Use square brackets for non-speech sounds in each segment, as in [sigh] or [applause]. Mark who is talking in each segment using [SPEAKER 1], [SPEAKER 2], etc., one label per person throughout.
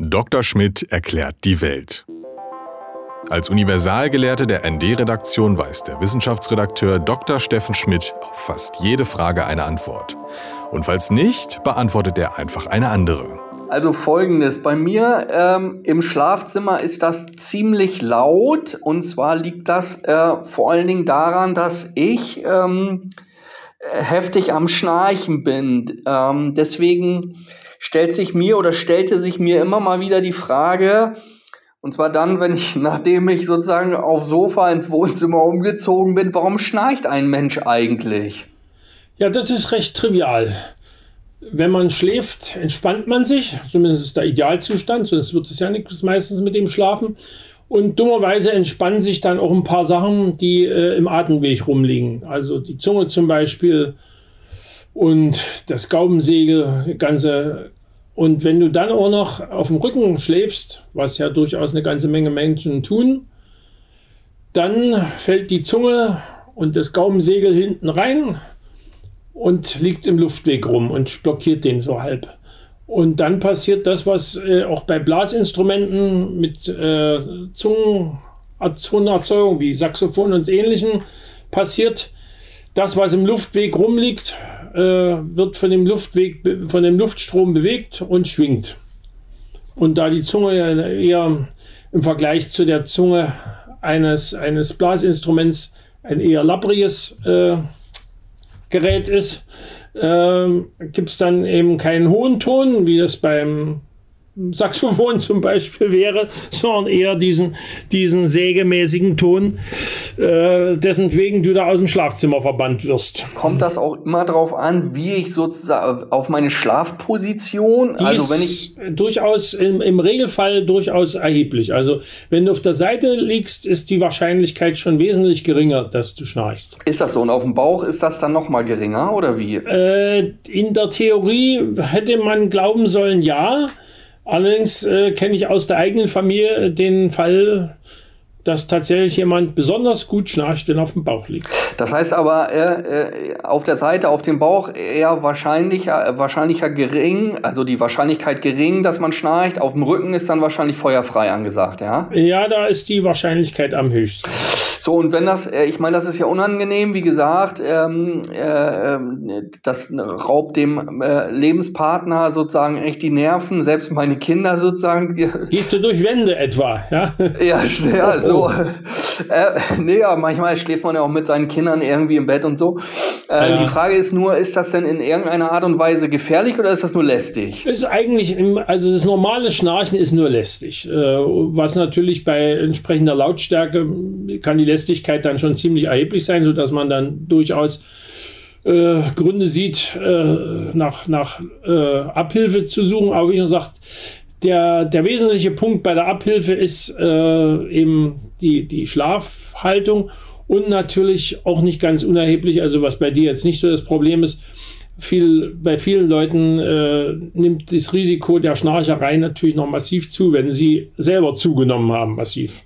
[SPEAKER 1] Dr. Schmidt erklärt die Welt. Als Universalgelehrte der ND-Redaktion weiß der Wissenschaftsredakteur Dr. Steffen Schmidt auf fast jede Frage eine Antwort. Und falls nicht, beantwortet er einfach eine andere.
[SPEAKER 2] Also folgendes, bei mir ähm, im Schlafzimmer ist das ziemlich laut und zwar liegt das äh, vor allen Dingen daran, dass ich ähm, heftig am Schnarchen bin. Ähm, deswegen stellt sich mir oder stellte sich mir immer mal wieder die Frage, und zwar dann, wenn ich, [laughs] nachdem ich sozusagen aufs Sofa ins Wohnzimmer umgezogen bin, warum schnarcht ein Mensch eigentlich?
[SPEAKER 3] Ja, das ist recht trivial. Wenn man schläft, entspannt man sich, zumindest ist der Idealzustand, sonst wird es ja nichts meistens mit dem Schlafen. Und dummerweise entspannen sich dann auch ein paar Sachen, die äh, im Atemweg rumliegen. Also die Zunge zum Beispiel und das Gaubensegel, ganze. Und wenn du dann auch noch auf dem Rücken schläfst, was ja durchaus eine ganze Menge Menschen tun, dann fällt die Zunge und das Gaubensegel hinten rein und liegt im Luftweg rum und blockiert den so halb. Und dann passiert das, was äh, auch bei Blasinstrumenten mit äh, Zungenerzeugung wie Saxophon und ähnlichen passiert. Das, was im Luftweg rumliegt, äh, wird von dem Luftweg, von dem Luftstrom bewegt und schwingt. Und da die Zunge eher im Vergleich zu der Zunge eines, eines Blasinstruments ein eher lappriges äh, Gerät ist, äh, gibt es dann eben keinen hohen Ton, wie das beim Saxophon [laughs] zum Beispiel wäre, sondern eher diesen, diesen sägemäßigen Ton, äh, dessen wegen du da aus dem Schlafzimmer verbannt wirst.
[SPEAKER 2] Kommt das auch immer darauf an, wie ich sozusagen auf meine Schlafposition,
[SPEAKER 3] Die also wenn ich durchaus im, im Regelfall durchaus erheblich. Also wenn du auf der Seite liegst, ist die Wahrscheinlichkeit schon wesentlich geringer, dass du schnarchst.
[SPEAKER 2] Ist das so? Und auf dem Bauch ist das dann noch mal geringer oder wie?
[SPEAKER 3] Äh, in der Theorie hätte man glauben sollen, ja. Allerdings äh, kenne ich aus der eigenen Familie den Fall, dass tatsächlich jemand besonders gut schnarcht, wenn er auf dem Bauch liegt.
[SPEAKER 2] Das heißt aber äh, äh, auf der Seite, auf dem Bauch eher wahrscheinlicher, äh, wahrscheinlicher gering, also die Wahrscheinlichkeit gering, dass man schnarcht. Auf dem Rücken ist dann wahrscheinlich feuerfrei angesagt, ja?
[SPEAKER 3] Ja, da ist die Wahrscheinlichkeit am höchsten.
[SPEAKER 2] So, und wenn das, äh, ich meine, das ist ja unangenehm, wie gesagt, ähm, äh, ähm, das raubt dem Lebenspartner sozusagen echt die Nerven, selbst meine Kinder sozusagen.
[SPEAKER 3] Gehst du durch Wände etwa, ja?
[SPEAKER 2] Ja, ja so. Oh. [laughs] Äh, nee, ja, manchmal schläft man ja auch mit seinen Kindern irgendwie im Bett und so. Äh, ja. Die Frage ist nur, ist das denn in irgendeiner Art und Weise gefährlich oder ist das nur lästig?
[SPEAKER 3] Ist eigentlich, im, also das normale Schnarchen ist nur lästig. Äh, was natürlich bei entsprechender Lautstärke kann die Lästigkeit dann schon ziemlich erheblich sein, sodass man dann durchaus äh, Gründe sieht, äh, nach, nach äh, Abhilfe zu suchen. Aber wie schon gesagt, der, der wesentliche Punkt bei der Abhilfe ist äh, eben die, die Schlafhaltung und natürlich auch nicht ganz unerheblich, also was bei dir jetzt nicht so das Problem ist, viel, bei vielen Leuten äh, nimmt das Risiko der Schnarcherei natürlich noch massiv zu, wenn sie selber zugenommen haben, massiv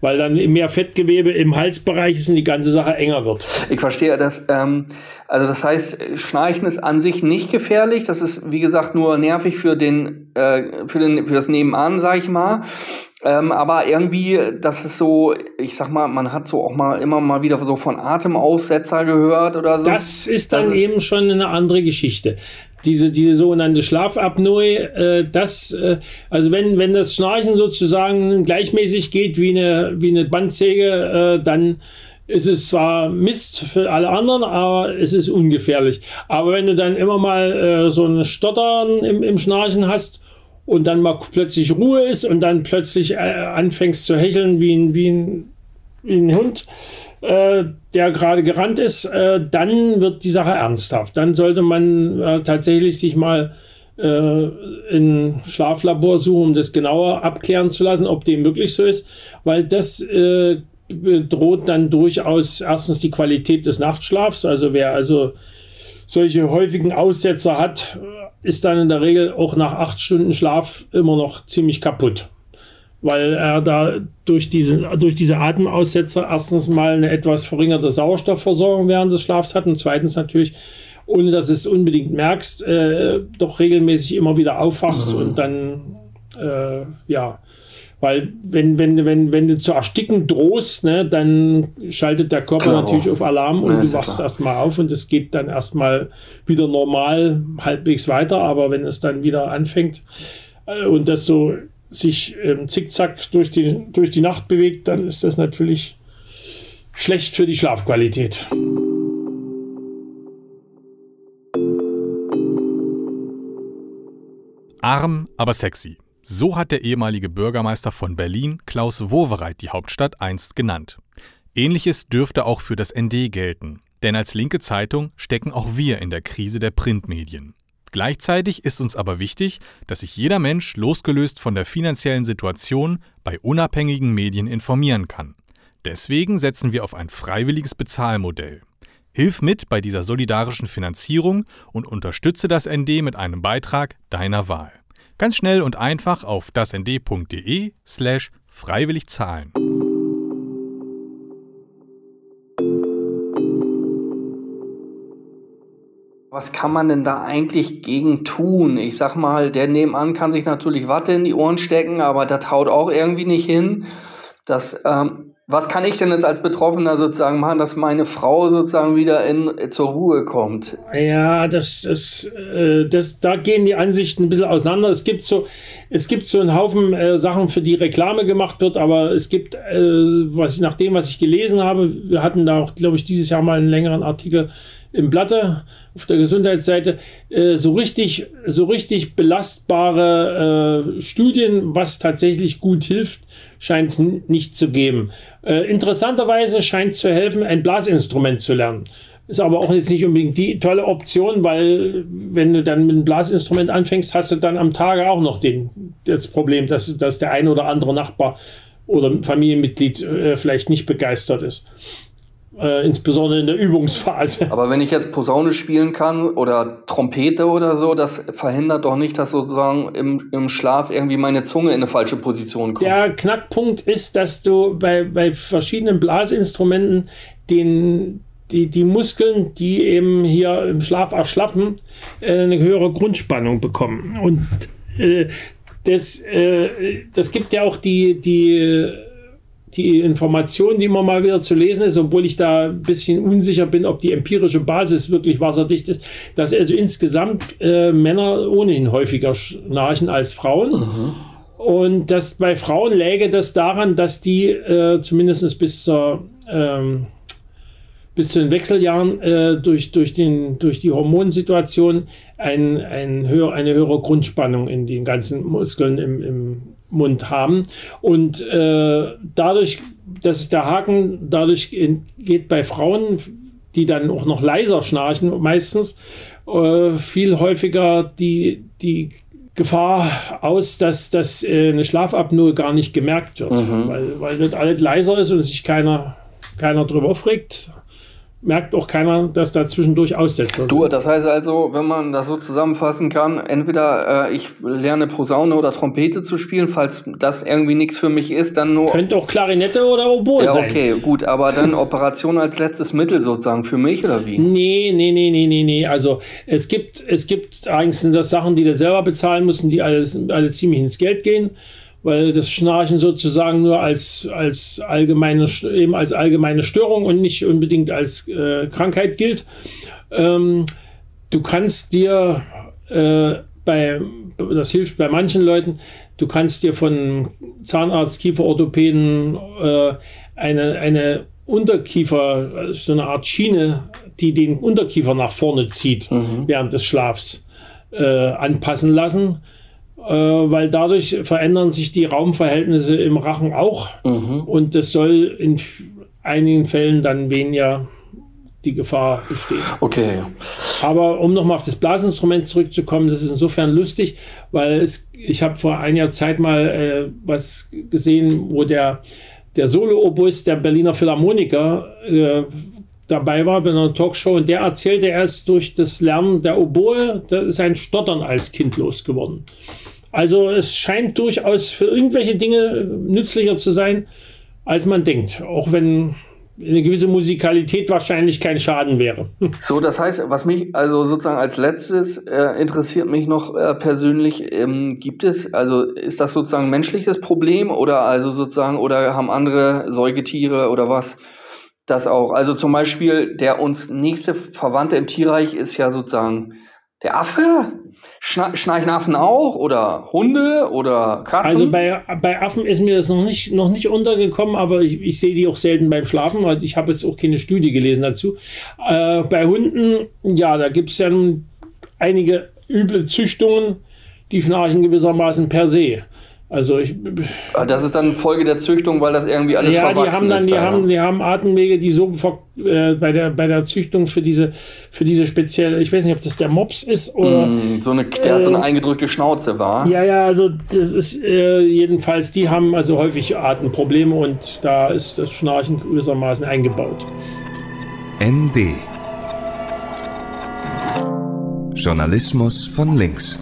[SPEAKER 3] weil dann mehr Fettgewebe im Halsbereich ist und die ganze Sache enger wird.
[SPEAKER 2] Ich verstehe das. Ähm, also das heißt, Schnarchen ist an sich nicht gefährlich. Das ist, wie gesagt, nur nervig für den, äh, für den, für das Nebenan, sag ich mal. Ähm, aber irgendwie, das ist so, ich sag mal, man hat so auch mal immer mal wieder so von Atemaussetzer gehört oder so.
[SPEAKER 3] Das ist dann das eben schon eine andere Geschichte diese, diese sogenannte Schlafapnoe, äh, das, äh, also wenn, wenn das Schnarchen sozusagen gleichmäßig geht wie eine, wie eine Bandsäge, äh, dann ist es zwar Mist für alle anderen, aber es ist ungefährlich. Aber wenn du dann immer mal äh, so ein Stottern im, im Schnarchen hast und dann mal plötzlich Ruhe ist und dann plötzlich äh, anfängst zu hecheln wie ein, wie ein, wie ein Hund, äh, der gerade gerannt ist, äh, dann wird die Sache ernsthaft. Dann sollte man äh, tatsächlich sich mal äh, in Schlaflabor suchen, um das genauer abklären zu lassen, ob dem wirklich so ist, weil das äh, droht dann durchaus erstens die Qualität des Nachtschlafs. Also wer also solche häufigen Aussetzer hat, ist dann in der Regel auch nach acht Stunden Schlaf immer noch ziemlich kaputt weil er da durch diese, durch diese Atemaussetzer erstens mal eine etwas verringerte Sauerstoffversorgung während des Schlafs hat und zweitens natürlich, ohne dass du es unbedingt merkst, äh, doch regelmäßig immer wieder aufwachst mhm. und dann äh, ja, weil wenn, wenn, wenn, wenn du zu ersticken drohst, ne, dann schaltet der Körper Klar. natürlich auf Alarm und ja, du wachst erstmal auf und es geht dann erstmal wieder normal halbwegs weiter. Aber wenn es dann wieder anfängt äh, und das so sich ähm, zickzack durch die, durch die Nacht bewegt, dann ist das natürlich schlecht für die Schlafqualität.
[SPEAKER 1] Arm, aber sexy. So hat der ehemalige Bürgermeister von Berlin, Klaus Wowereit, die Hauptstadt einst genannt. Ähnliches dürfte auch für das ND gelten. Denn als linke Zeitung stecken auch wir in der Krise der Printmedien. Gleichzeitig ist uns aber wichtig, dass sich jeder Mensch losgelöst von der finanziellen Situation bei unabhängigen Medien informieren kann. Deswegen setzen wir auf ein freiwilliges Bezahlmodell. Hilf mit bei dieser solidarischen Finanzierung und unterstütze das ND mit einem Beitrag deiner Wahl. Ganz schnell und einfach auf dasnd.de slash freiwillig zahlen.
[SPEAKER 2] Was kann man denn da eigentlich gegen tun? Ich sag mal, der nebenan kann sich natürlich Watte in die Ohren stecken, aber das haut auch irgendwie nicht hin. Das ähm, was kann ich denn jetzt als Betroffener sozusagen machen, dass meine Frau sozusagen wieder in, zur Ruhe kommt?
[SPEAKER 3] Ja, das, das, äh, das, da gehen die Ansichten ein bisschen auseinander. Es gibt so, es gibt so einen Haufen äh, Sachen, für die Reklame gemacht wird, aber es gibt, äh, was ich, nach dem, was ich gelesen habe, wir hatten da auch, glaube ich, dieses Jahr mal einen längeren Artikel im Blatte auf der Gesundheitsseite äh, so richtig so richtig belastbare äh, Studien, was tatsächlich gut hilft, scheint es nicht zu geben. Äh, interessanterweise scheint zu helfen, ein Blasinstrument zu lernen. Ist aber auch jetzt nicht unbedingt die tolle Option, weil wenn du dann mit einem Blasinstrument anfängst, hast du dann am Tage auch noch den, das Problem, dass, dass der eine oder andere Nachbar oder Familienmitglied äh, vielleicht nicht begeistert ist äh, insbesondere in der Übungsphase.
[SPEAKER 2] Aber wenn ich jetzt Posaune spielen kann oder Trompete oder so, das verhindert doch nicht, dass sozusagen im, im Schlaf irgendwie meine Zunge in eine falsche Position kommt.
[SPEAKER 3] Der Knackpunkt ist, dass du bei, bei verschiedenen Blasinstrumenten den, die, die Muskeln, die eben hier im Schlaf erschlaffen, äh, eine höhere Grundspannung bekommen. Und äh, das, äh, das gibt ja auch die, die die Information, die immer mal wieder zu lesen ist, obwohl ich da ein bisschen unsicher bin, ob die empirische Basis wirklich wasserdicht ist, dass also insgesamt äh, Männer ohnehin häufiger schnarchen als Frauen. Mhm. Und dass bei Frauen läge das daran, dass die äh, zumindest bis zur ähm, bis zu den Wechseljahren äh, durch, durch, den, durch die Hormonsituation ein, ein höher, eine höhere Grundspannung in den ganzen Muskeln im, im Mund haben. Und äh, dadurch, das ist der Haken, dadurch geht bei Frauen, die dann auch noch leiser schnarchen, meistens äh, viel häufiger die, die Gefahr aus, dass, dass äh, eine Schlafapnoe gar nicht gemerkt wird, mhm. weil, weil das alles leiser ist und sich keiner, keiner drüber aufregt merkt auch keiner, dass da zwischendurch Aussetzer
[SPEAKER 2] du, sind. Das heißt also, wenn man das so zusammenfassen kann, entweder äh, ich lerne Posaune oder Trompete zu spielen, falls das irgendwie nichts für mich ist, dann nur...
[SPEAKER 3] Könnte auch Klarinette oder Oboe ja, sein.
[SPEAKER 2] okay, gut, aber dann Operation als letztes Mittel sozusagen für mich oder wie?
[SPEAKER 3] Nee, nee, nee, nee, nee, nee. Also es gibt, es gibt eigentlich sind das Sachen, die du selber bezahlen musst, die alles, alle ziemlich ins Geld gehen weil das Schnarchen sozusagen nur als, als, allgemeine, eben als allgemeine Störung und nicht unbedingt als äh, Krankheit gilt. Ähm, du kannst dir äh, bei, das hilft bei manchen Leuten, du kannst dir von Zahnarzt, Kieferorthopäden äh, eine, eine Unterkiefer, so eine Art Schiene, die den Unterkiefer nach vorne zieht mhm. während des Schlafs, äh, anpassen lassen weil dadurch verändern sich die Raumverhältnisse im Rachen auch mhm. und das soll in einigen Fällen dann weniger die Gefahr bestehen.
[SPEAKER 2] Okay.
[SPEAKER 3] Aber um nochmal auf das Blasinstrument zurückzukommen, das ist insofern lustig, weil es, ich habe vor einiger Zeit mal äh, was gesehen, wo der, der Solo-Oboist der Berliner Philharmoniker äh, dabei war bei einer Talkshow und der erzählte erst durch das Lernen der Oboe, da ist ein Stottern als Kind losgeworden. Also es scheint durchaus für irgendwelche Dinge nützlicher zu sein, als man denkt. Auch wenn eine gewisse Musikalität wahrscheinlich kein Schaden wäre. [laughs]
[SPEAKER 2] So, das heißt, was mich also sozusagen als letztes äh, interessiert mich noch äh, persönlich, ähm, gibt es, also ist das sozusagen ein menschliches Problem oder also sozusagen, oder haben andere Säugetiere oder was das auch? Also zum Beispiel der uns nächste Verwandte im Tierreich ist ja sozusagen der Affe? Schna schnarchen Affen auch? Oder Hunde oder Katzen?
[SPEAKER 3] Also bei, bei Affen ist mir das noch nicht, noch nicht untergekommen, aber ich, ich sehe die auch selten beim Schlafen, weil ich habe jetzt auch keine Studie gelesen dazu. Äh, bei Hunden, ja, da gibt es ja einige üble Züchtungen, die schnarchen gewissermaßen per se. Also ich,
[SPEAKER 2] ah, das ist dann Folge der Züchtung, weil das irgendwie alles
[SPEAKER 3] ja, die haben dann, ist, die da, haben, die haben Atemwege, die so äh, bei der bei der Züchtung für diese für diese spezielle, ich weiß nicht, ob das der Mops ist oder
[SPEAKER 2] mm, so eine, der äh, hat so eine äh, eingedrückte Schnauze war.
[SPEAKER 3] Ja, ja, also das ist äh, jedenfalls, die haben also häufig Atemprobleme und da ist das Schnarchen gewissermaßen eingebaut.
[SPEAKER 4] ND Journalismus von links.